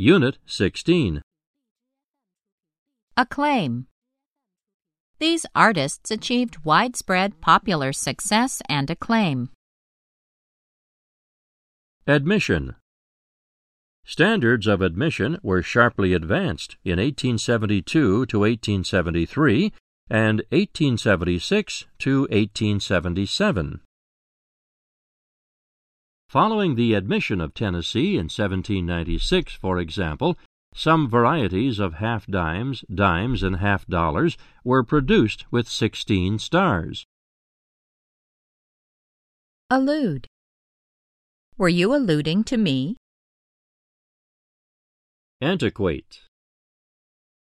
Unit 16. Acclaim. These artists achieved widespread popular success and acclaim. Admission. Standards of admission were sharply advanced in 1872 to 1873 and 1876 to 1877. Following the admission of Tennessee in 1796, for example, some varieties of half dimes, dimes, and half dollars were produced with 16 stars. Allude. Were you alluding to me? Antiquate.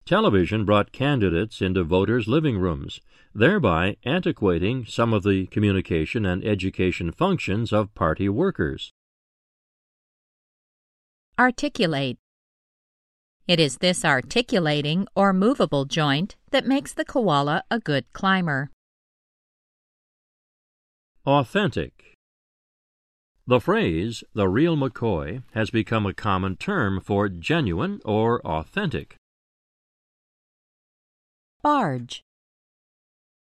Television brought candidates into voters' living rooms, thereby antiquating some of the communication and education functions of party workers. Articulate. It is this articulating or movable joint that makes the koala a good climber. Authentic. The phrase, the real McCoy, has become a common term for genuine or authentic. Barge.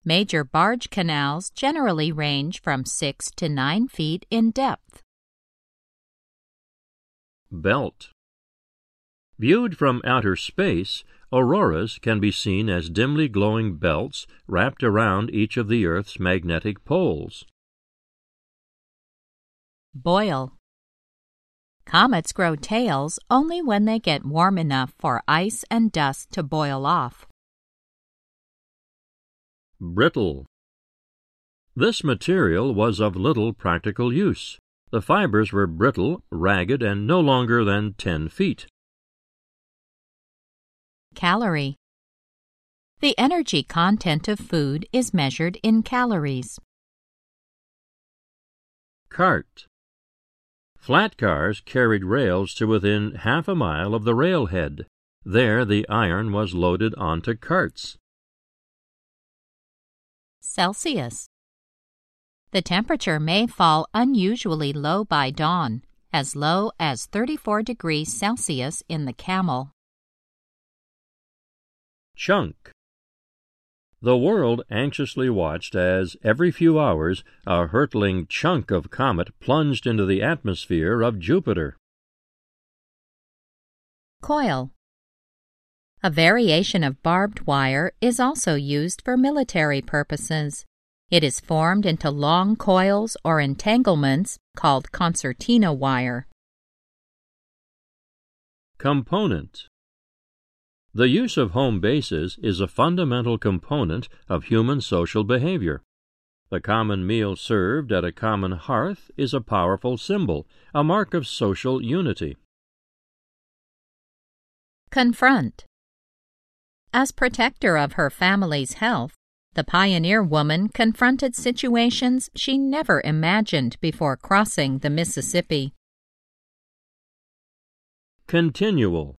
Major barge canals generally range from 6 to 9 feet in depth. Belt. Viewed from outer space, auroras can be seen as dimly glowing belts wrapped around each of the Earth's magnetic poles. Boil. Comets grow tails only when they get warm enough for ice and dust to boil off. Brittle. This material was of little practical use. The fibers were brittle, ragged, and no longer than 10 feet. Calorie. The energy content of food is measured in calories. Cart. Flat cars carried rails to within half a mile of the railhead. There the iron was loaded onto carts. Celsius. The temperature may fall unusually low by dawn, as low as 34 degrees Celsius in the camel. Chunk. The world anxiously watched as, every few hours, a hurtling chunk of comet plunged into the atmosphere of Jupiter. Coil. A variation of barbed wire is also used for military purposes. It is formed into long coils or entanglements called concertina wire. Component. The use of home bases is a fundamental component of human social behavior. The common meal served at a common hearth is a powerful symbol, a mark of social unity. Confront. As protector of her family's health, the pioneer woman confronted situations she never imagined before crossing the Mississippi. Continual.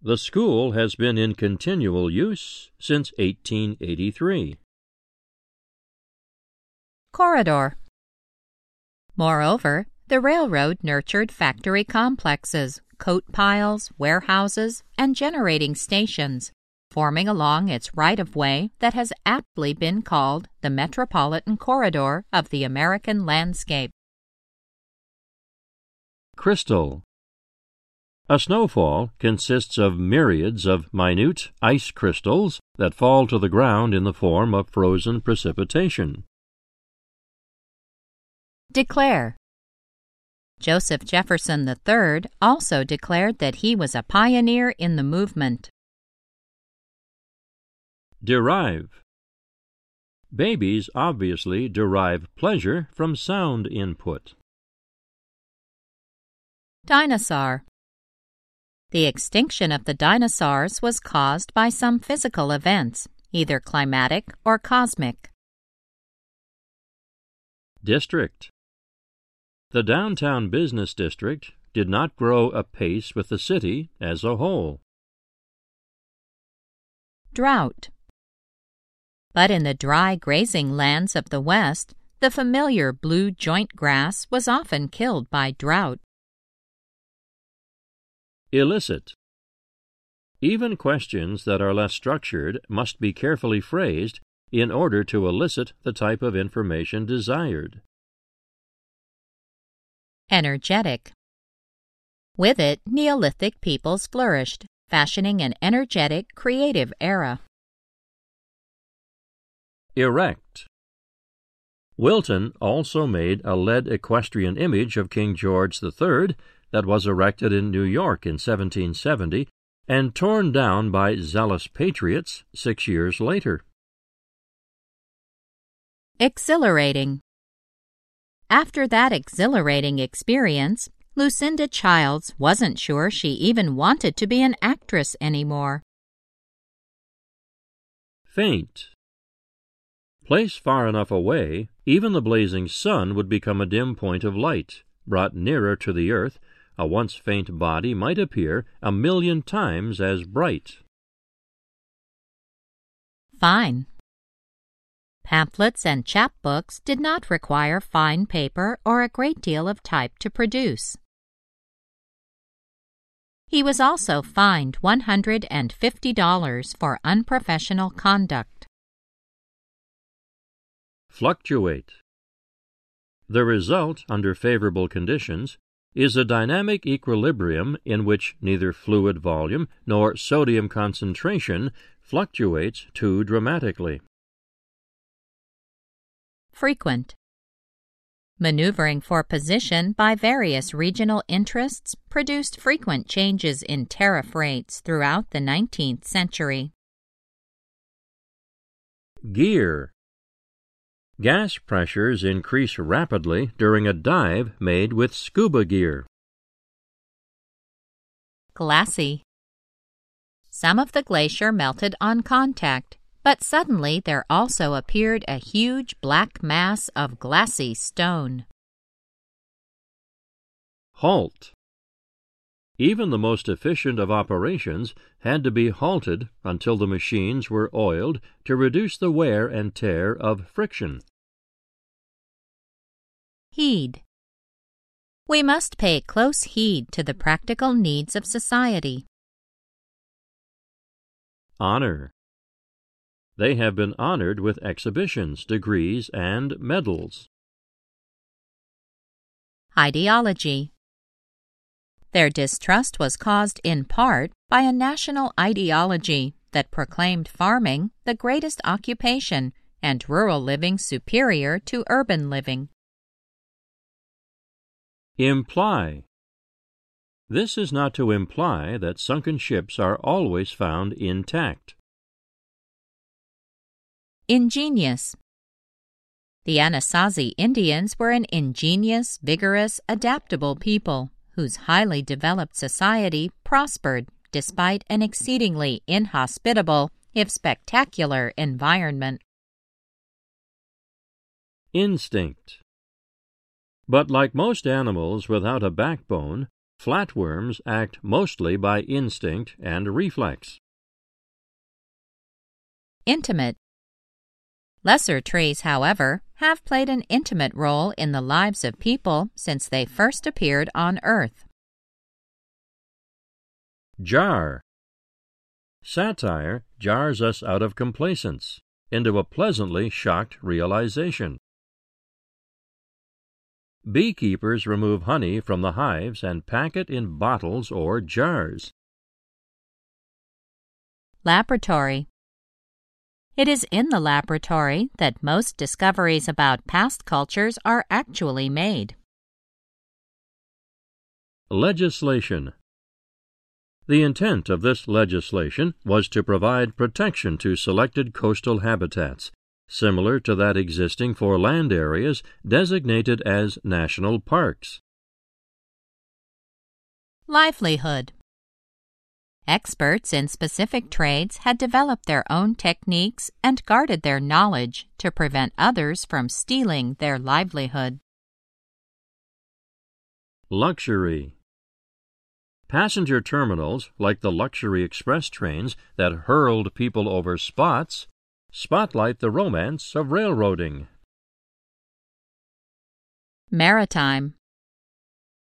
The school has been in continual use since 1883. Corridor. Moreover, the railroad nurtured factory complexes, coat piles, warehouses, and generating stations, forming along its right of way that has aptly been called the metropolitan corridor of the American landscape. Crystal. A snowfall consists of myriads of minute ice crystals that fall to the ground in the form of frozen precipitation. Declare. Joseph Jefferson III also declared that he was a pioneer in the movement. Derive. Babies obviously derive pleasure from sound input. Dinosaur. The extinction of the dinosaurs was caused by some physical events, either climatic or cosmic. District. The downtown business district did not grow apace with the city as a whole. Drought. But in the dry grazing lands of the West, the familiar blue joint grass was often killed by drought. Elicit. Even questions that are less structured must be carefully phrased in order to elicit the type of information desired. Energetic. With it, Neolithic peoples flourished, fashioning an energetic, creative era. Erect. Wilton also made a lead equestrian image of King George III that was erected in New York in 1770 and torn down by zealous patriots six years later. Exhilarating. After that exhilarating experience, Lucinda Childs wasn't sure she even wanted to be an actress anymore. Faint. Placed far enough away, even the blazing sun would become a dim point of light. Brought nearer to the earth, a once faint body might appear a million times as bright. Fine. Pamphlets and chapbooks did not require fine paper or a great deal of type to produce. He was also fined $150 for unprofessional conduct. Fluctuate. The result, under favorable conditions, is a dynamic equilibrium in which neither fluid volume nor sodium concentration fluctuates too dramatically. Frequent. Maneuvering for position by various regional interests produced frequent changes in tariff rates throughout the 19th century. Gear. Gas pressures increase rapidly during a dive made with scuba gear. Glassy. Some of the glacier melted on contact, but suddenly there also appeared a huge black mass of glassy stone. Halt. Even the most efficient of operations had to be halted until the machines were oiled to reduce the wear and tear of friction. Heed. We must pay close heed to the practical needs of society. Honor. They have been honored with exhibitions, degrees, and medals. Ideology. Their distrust was caused in part by a national ideology that proclaimed farming the greatest occupation and rural living superior to urban living. Imply. This is not to imply that sunken ships are always found intact. Ingenious. The Anasazi Indians were an ingenious, vigorous, adaptable people whose highly developed society prospered despite an exceedingly inhospitable, if spectacular, environment. Instinct. But like most animals without a backbone, flatworms act mostly by instinct and reflex. Intimate. Lesser trees, however, have played an intimate role in the lives of people since they first appeared on Earth. Jar. Satire jars us out of complacence into a pleasantly shocked realization. Beekeepers remove honey from the hives and pack it in bottles or jars. Laboratory. It is in the laboratory that most discoveries about past cultures are actually made. Legislation The intent of this legislation was to provide protection to selected coastal habitats, similar to that existing for land areas designated as national parks. Livelihood Experts in specific trades had developed their own techniques and guarded their knowledge to prevent others from stealing their livelihood. Luxury Passenger terminals, like the luxury express trains that hurled people over spots, spotlight the romance of railroading. Maritime.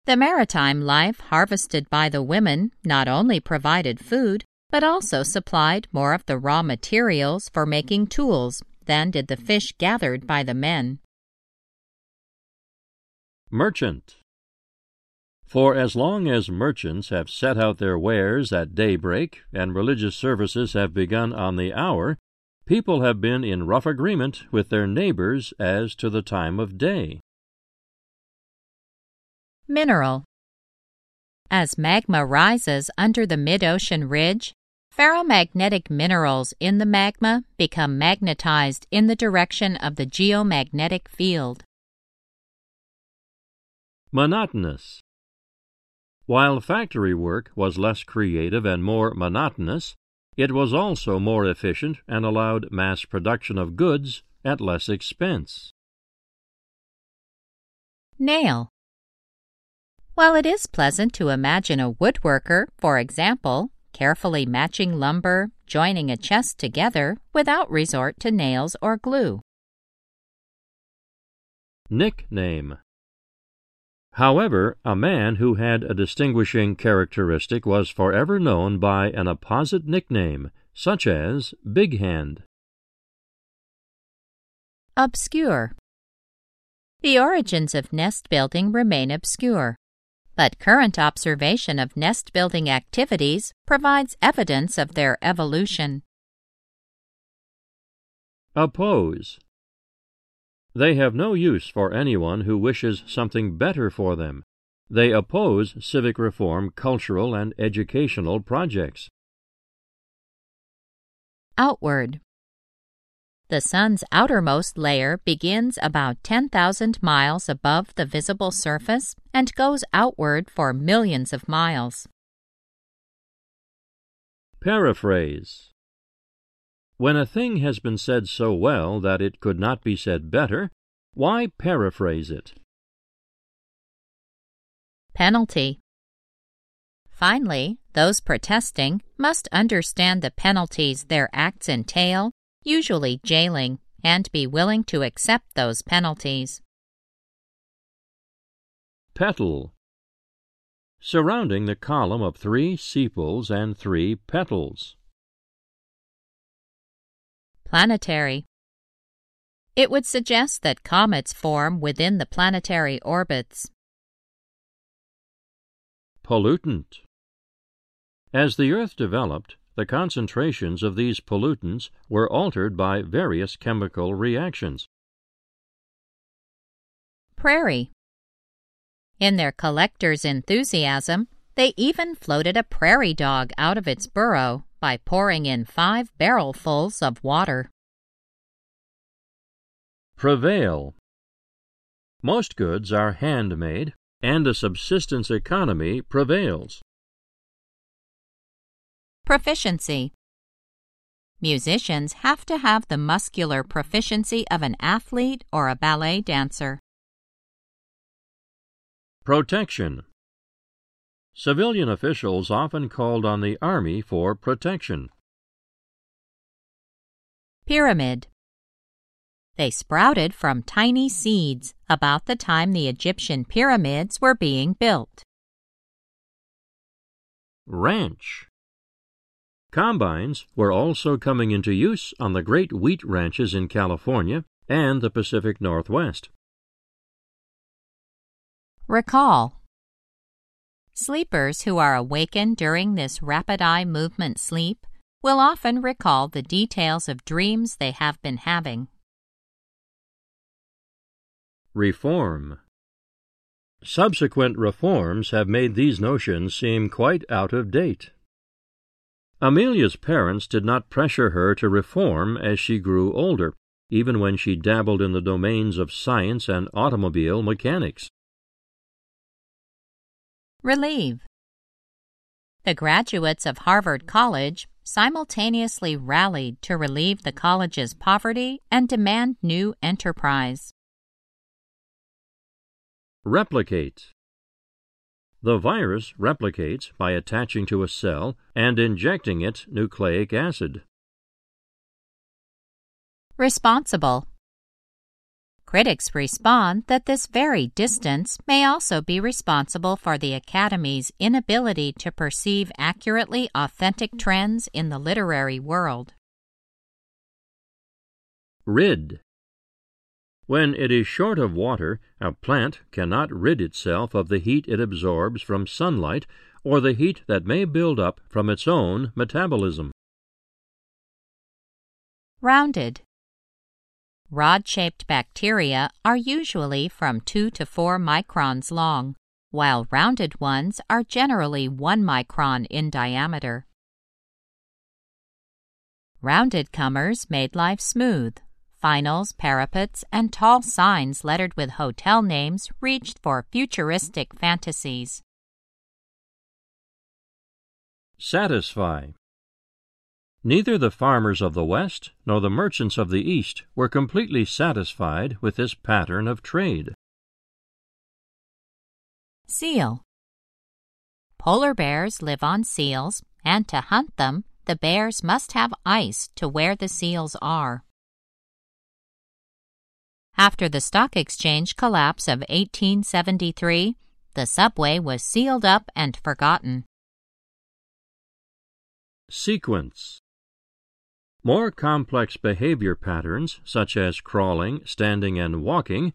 The maritime life harvested by the women not only provided food, but also supplied more of the raw materials for making tools than did the fish gathered by the men. Merchant. For as long as merchants have set out their wares at daybreak and religious services have begun on the hour, people have been in rough agreement with their neighbors as to the time of day. Mineral. As magma rises under the mid ocean ridge, ferromagnetic minerals in the magma become magnetized in the direction of the geomagnetic field. Monotonous. While factory work was less creative and more monotonous, it was also more efficient and allowed mass production of goods at less expense. Nail. While it is pleasant to imagine a woodworker, for example, carefully matching lumber, joining a chest together without resort to nails or glue. Nickname However, a man who had a distinguishing characteristic was forever known by an apposite nickname, such as Big Hand. Obscure. The origins of nest building remain obscure, but current observation of nest building activities provides evidence of their evolution. Oppose. They have no use for anyone who wishes something better for them. They oppose civic reform, cultural, and educational projects. Outward. The Sun's outermost layer begins about 10,000 miles above the visible surface and goes outward for millions of miles. Paraphrase when a thing has been said so well that it could not be said better, why paraphrase it? Penalty. Finally, those protesting must understand the penalties their acts entail, usually jailing, and be willing to accept those penalties. Petal. Surrounding the column of three sepals and three petals. Planetary. It would suggest that comets form within the planetary orbits. Pollutant. As the Earth developed, the concentrations of these pollutants were altered by various chemical reactions. Prairie. In their collector's enthusiasm, they even floated a prairie dog out of its burrow by pouring in five barrelfuls of water. Prevail. Most goods are handmade, and a subsistence economy prevails. Proficiency. Musicians have to have the muscular proficiency of an athlete or a ballet dancer. Protection. Civilian officials often called on the army for protection. Pyramid. They sprouted from tiny seeds about the time the Egyptian pyramids were being built. Ranch. Combines were also coming into use on the great wheat ranches in California and the Pacific Northwest. Recall. Sleepers who are awakened during this rapid eye movement sleep will often recall the details of dreams they have been having. Reform Subsequent reforms have made these notions seem quite out of date. Amelia's parents did not pressure her to reform as she grew older, even when she dabbled in the domains of science and automobile mechanics. Relieve. The graduates of Harvard College simultaneously rallied to relieve the college's poverty and demand new enterprise. Replicate. The virus replicates by attaching to a cell and injecting it nucleic acid. Responsible. Critics respond that this very distance may also be responsible for the Academy's inability to perceive accurately authentic trends in the literary world. Rid. When it is short of water, a plant cannot rid itself of the heat it absorbs from sunlight or the heat that may build up from its own metabolism. Rounded. Rod shaped bacteria are usually from 2 to 4 microns long, while rounded ones are generally 1 micron in diameter. Rounded comers made life smooth. Finials, parapets, and tall signs lettered with hotel names reached for futuristic fantasies. Satisfy. Neither the farmers of the West nor the merchants of the East were completely satisfied with this pattern of trade. Seal. Polar bears live on seals, and to hunt them, the bears must have ice to where the seals are. After the stock exchange collapse of 1873, the subway was sealed up and forgotten. Sequence more complex behavior patterns, such as crawling, standing, and walking,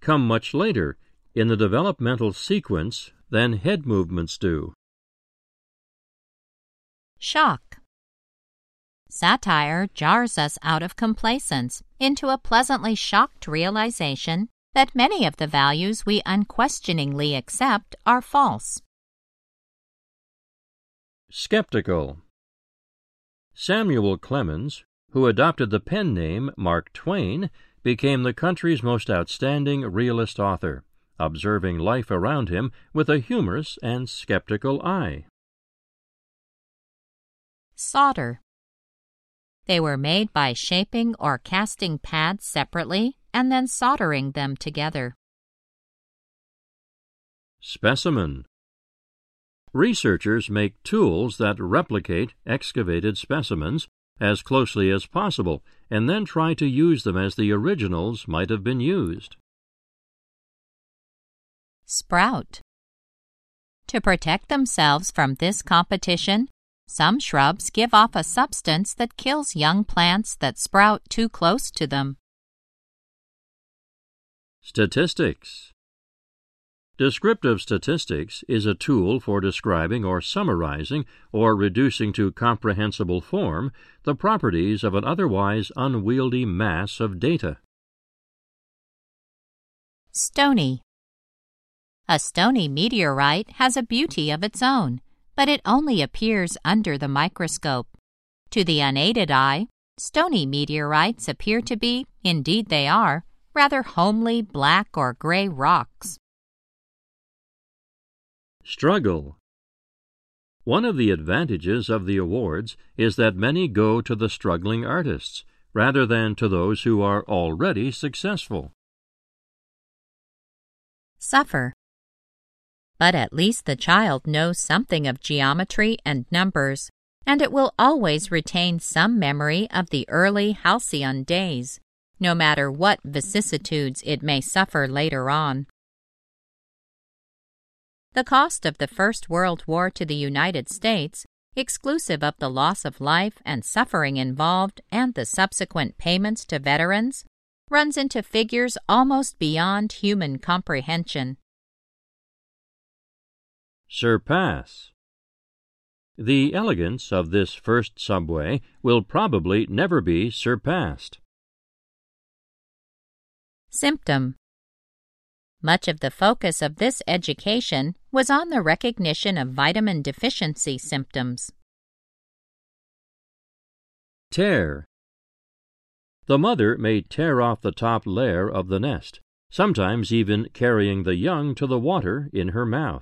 come much later in the developmental sequence than head movements do. Shock. Satire jars us out of complacence into a pleasantly shocked realization that many of the values we unquestioningly accept are false. Skeptical. Samuel Clemens, who adopted the pen name Mark Twain, became the country's most outstanding realist author, observing life around him with a humorous and skeptical eye. Solder. They were made by shaping or casting pads separately and then soldering them together. Specimen. Researchers make tools that replicate excavated specimens as closely as possible and then try to use them as the originals might have been used. Sprout. To protect themselves from this competition, some shrubs give off a substance that kills young plants that sprout too close to them. Statistics Descriptive statistics is a tool for describing or summarizing or reducing to comprehensible form the properties of an otherwise unwieldy mass of data. Stony. A stony meteorite has a beauty of its own, but it only appears under the microscope. To the unaided eye, stony meteorites appear to be, indeed they are, rather homely black or gray rocks. Struggle. One of the advantages of the awards is that many go to the struggling artists rather than to those who are already successful. Suffer. But at least the child knows something of geometry and numbers, and it will always retain some memory of the early halcyon days, no matter what vicissitudes it may suffer later on. The cost of the First World War to the United States, exclusive of the loss of life and suffering involved and the subsequent payments to veterans, runs into figures almost beyond human comprehension. Surpass. The elegance of this first subway will probably never be surpassed. Symptom much of the focus of this education was on the recognition of vitamin deficiency symptoms. Tear. The mother may tear off the top layer of the nest, sometimes even carrying the young to the water in her mouth.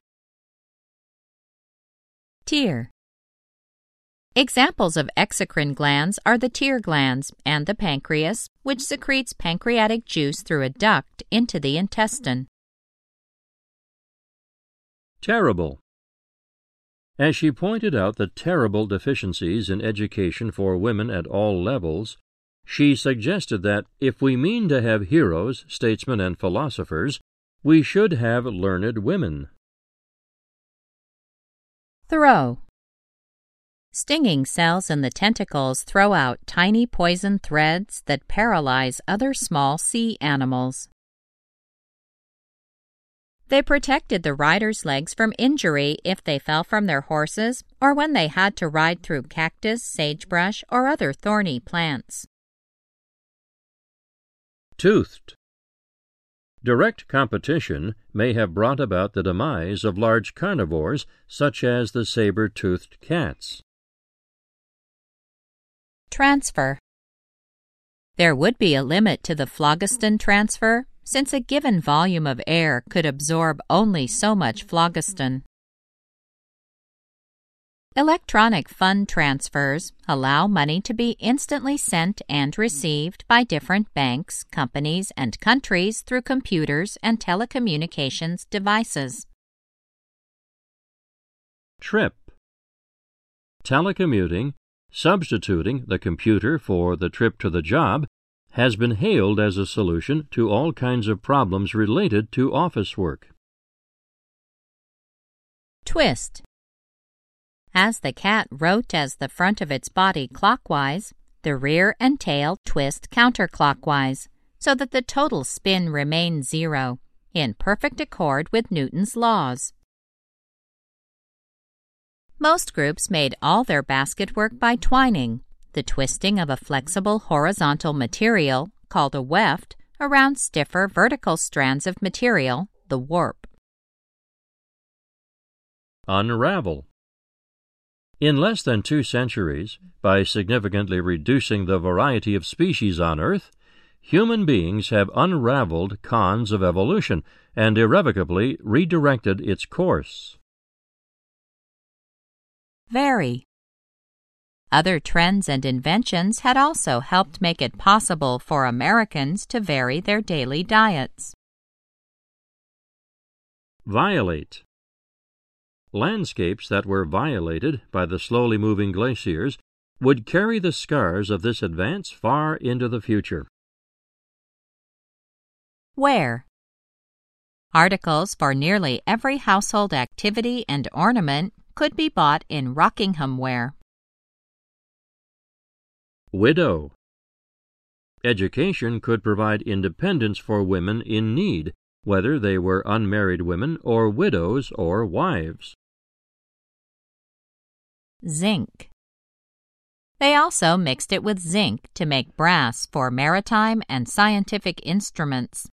Tear. Examples of exocrine glands are the tear glands and the pancreas, which secretes pancreatic juice through a duct into the intestine. Terrible. As she pointed out the terrible deficiencies in education for women at all levels, She suggested that if we mean to have heroes, statesmen, and philosophers, we should have learned women. Throw. Stinging cells in the tentacles throw out tiny poison threads that paralyze other small sea animals. They protected the riders' legs from injury if they fell from their horses or when they had to ride through cactus, sagebrush, or other thorny plants. Toothed. Direct competition may have brought about the demise of large carnivores such as the saber toothed cats. Transfer. There would be a limit to the phlogiston transfer since a given volume of air could absorb only so much phlogiston. Electronic fund transfers allow money to be instantly sent and received by different banks, companies, and countries through computers and telecommunications devices. Trip. Telecommuting, substituting the computer for the trip to the job, has been hailed as a solution to all kinds of problems related to office work. Twist. As the cat rotates the front of its body clockwise, the rear and tail twist counterclockwise, so that the total spin remains zero, in perfect accord with Newton's laws. Most groups made all their basket work by twining, the twisting of a flexible horizontal material, called a weft, around stiffer vertical strands of material, the warp. Unravel. In less than two centuries, by significantly reducing the variety of species on Earth, human beings have unraveled cons of evolution and irrevocably redirected its course. Vary. Other trends and inventions had also helped make it possible for Americans to vary their daily diets. Violate. Landscapes that were violated by the slowly moving glaciers would carry the scars of this advance far into the future. Wear. Articles for nearly every household activity and ornament could be bought in Rockingham ware. Widow. Education could provide independence for women in need, whether they were unmarried women or widows or wives zinc. They also mixed it with zinc to make brass for maritime and scientific instruments.